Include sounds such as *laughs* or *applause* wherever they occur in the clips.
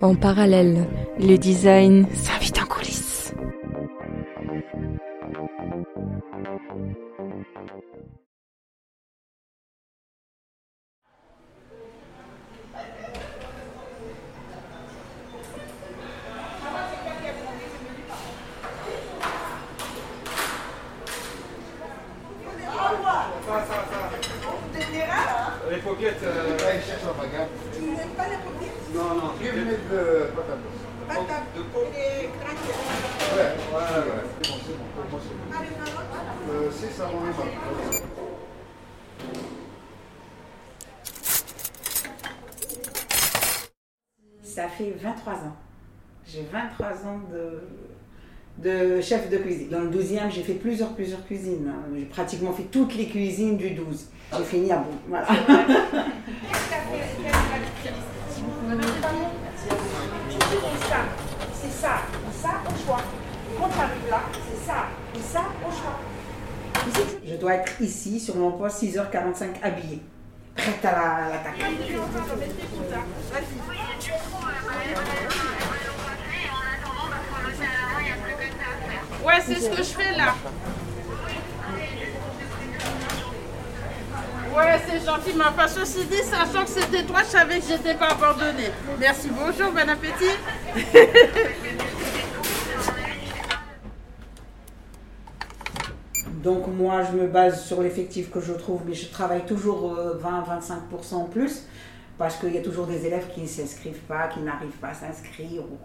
En parallèle, le design s'invite en coulisses. Les paupiètes. Euh... Ouais, cherche un bagarre. Tu n'aimes pas les paupières Non, non. Deux minutes de patate. Pas ta De peau. les craquettes. Ouais, voilà, ouais. C'est bon, c'est bon. Pour moi, c'est bon. Euh, c'est ça, mon aimant. Ça fait 23 ans. J'ai 23 ans de, de chef de cuisine. Dans le 12e, j'ai fait plusieurs, plusieurs cuisines. J'ai pratiquement fait toutes les cuisines du 12. J'ai fini à bout. Voilà. *laughs* ça, c'est ça, et ça au choix. Quand tu arrives là, c'est ça, et ça au choix. Je dois être ici, sur mon poste, 6h45 habillée. Prête à la- l'attaque. Ouais, c'est ce que je fais là. Ouais, c'est gentil, mais enfin, ceci dit, sachant que c'était toi, je savais que j'étais pas abandonnée. Merci, bonjour, bon appétit. *laughs* Donc moi, je me base sur l'effectif que je trouve, mais je travaille toujours 20-25% en plus, parce qu'il y a toujours des élèves qui ne s'inscrivent pas, qui n'arrivent pas à s'inscrire. ou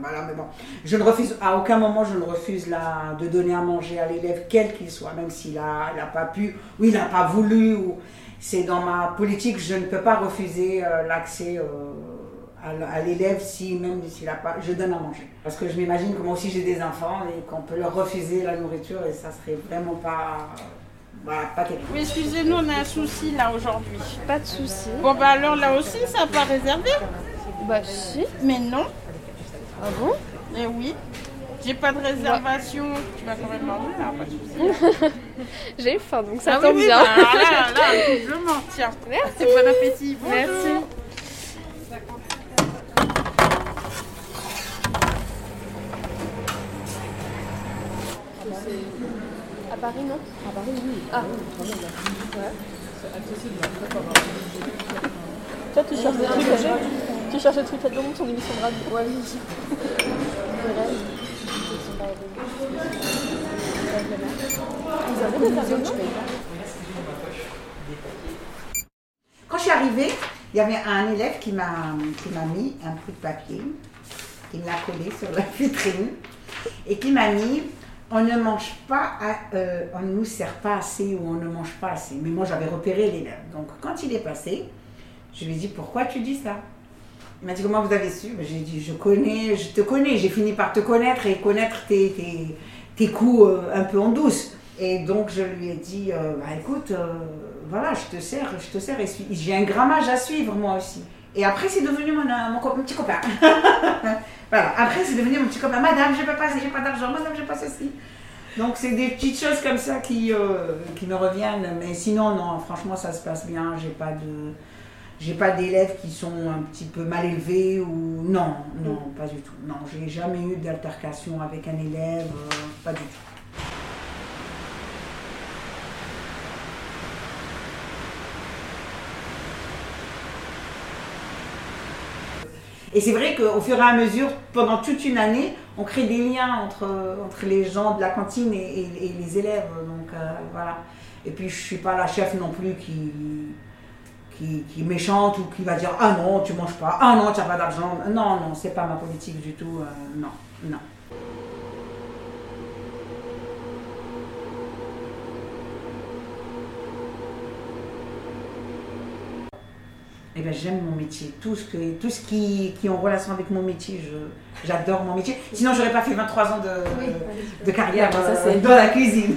Voilà, mais bon, je ne refuse, à aucun moment, je ne refuse la, de donner à manger à l'élève, quel qu'il soit, même s'il n'a pas pu, ou il n'a pas voulu, ou c'est dans ma politique, je ne peux pas refuser euh, l'accès. euh, à l'élève si même s'il a pas je donne à manger parce que je m'imagine que moi aussi j'ai des enfants et qu'on peut leur refuser la nourriture et ça serait vraiment pas voilà, pas quelque Oui, excusez-nous, on a un souci là aujourd'hui. Pas de soucis. Bon, bah alors là aussi, ça n'a pas réservé Bah si. Mais non, Ah bon? Eh oui. J'ai pas de réservation. Tu vas quand même manger là, pas de souci. *laughs* J'ai faim donc ça Ah tombe oui, bien. bah, là, là, je mens, tiens. Merci. Bon appétit. Bonjour. Merci. À Paris, non À Paris, oui. Ah, Toi, tu cherches des trucs à Tu cherches des trucs à dans ton émission de radio? Ouais, oui. Quand je suis arrivée il y avait un élève qui m'a qui m'a mis un bout de papier qui me l'a collé sur la *laughs* vitrine et qui m'a mis on ne mange pas, à- euh, on ne nous sert pas assez ou on ne mange pas assez. Mais moi j'avais repéré l'élève. Donc quand il est passé, je lui ai dit pourquoi tu dis ça? Il m'a dit comment vous avez su? Ben, J'ai dit je connais, je te connais, j'ai fini par te connaître et connaître tes, tes, tes coups euh, un peu en douce. Et donc je lui ai dit euh, bah écoute, voilà, je te sers, je te sers et j'ai un grammage à suivre moi aussi. Et après c'est devenu mon, mon, mon petit copain. *laughs* après c'est devenu mon petit copain. Madame, je peux pas, j'ai pas d'argent, madame, j'ai pas ceci. Donc c'est des petites choses comme ça qui, euh, qui me reviennent. Mais sinon, non, franchement, ça se passe bien. J'ai pas de. J'ai pas d'élèves qui sont un petit peu mal élevés ou. Non, non, pas du tout. Non, j'ai jamais eu d'altercation avec un élève, euh, pas du tout. Et c'est vrai qu'au fur et à mesure, pendant toute une année, on crée des liens entre, entre les gens de la cantine et, les élèves. Donc euh, voilà. Et puis je suis pas la chef non plus qui, qui, qui est méchante ou qui va dire Ah non, tu manges pas, ah non, tu n'as pas d'argent. Non, non, c'est pas ma politique du tout. euh, non, non. eh ben, j'aime mon métier. Tout ce, que, tout ce qui, qui est en relation avec mon métier, j'adore mon métier. Sinon, j'aurais pas fait 23 ans de, de, carrière ça, euh, dans la cuisine.